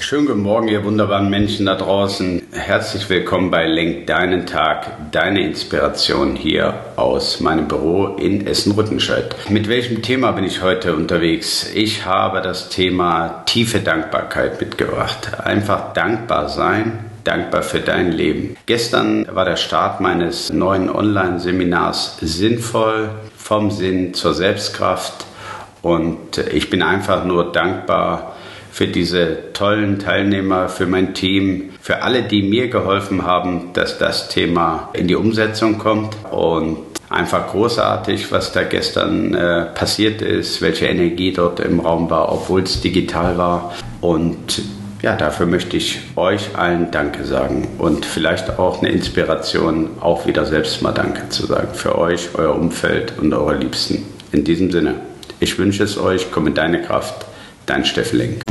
Schönen guten Morgen, ihr wunderbaren Menschen da draußen. Herzlich willkommen bei Lenk deinen Tag, deine Inspiration hier aus meinem Büro in Essen-Rüttenscheid. Mit welchem Thema bin ich heute unterwegs? Ich habe das Thema tiefe Dankbarkeit mitgebracht. Einfach dankbar sein, dankbar für dein Leben. Gestern war der Start meines neuen Online-Seminars sinnvoll, vom Sinn zur Selbstkraft und ich bin einfach nur dankbar für diese tollen Teilnehmer, für mein Team, für alle, die mir geholfen haben, dass das Thema in die Umsetzung kommt. Und einfach großartig, was da gestern äh, passiert ist, welche Energie dort im Raum war, obwohl es digital war. Und ja, dafür möchte ich euch allen Danke sagen und vielleicht auch eine Inspiration, auch wieder selbst mal Danke zu sagen für euch, euer Umfeld und eure Liebsten. In diesem Sinne, ich wünsche es euch, komm in deine Kraft, dein Steffen Lenk.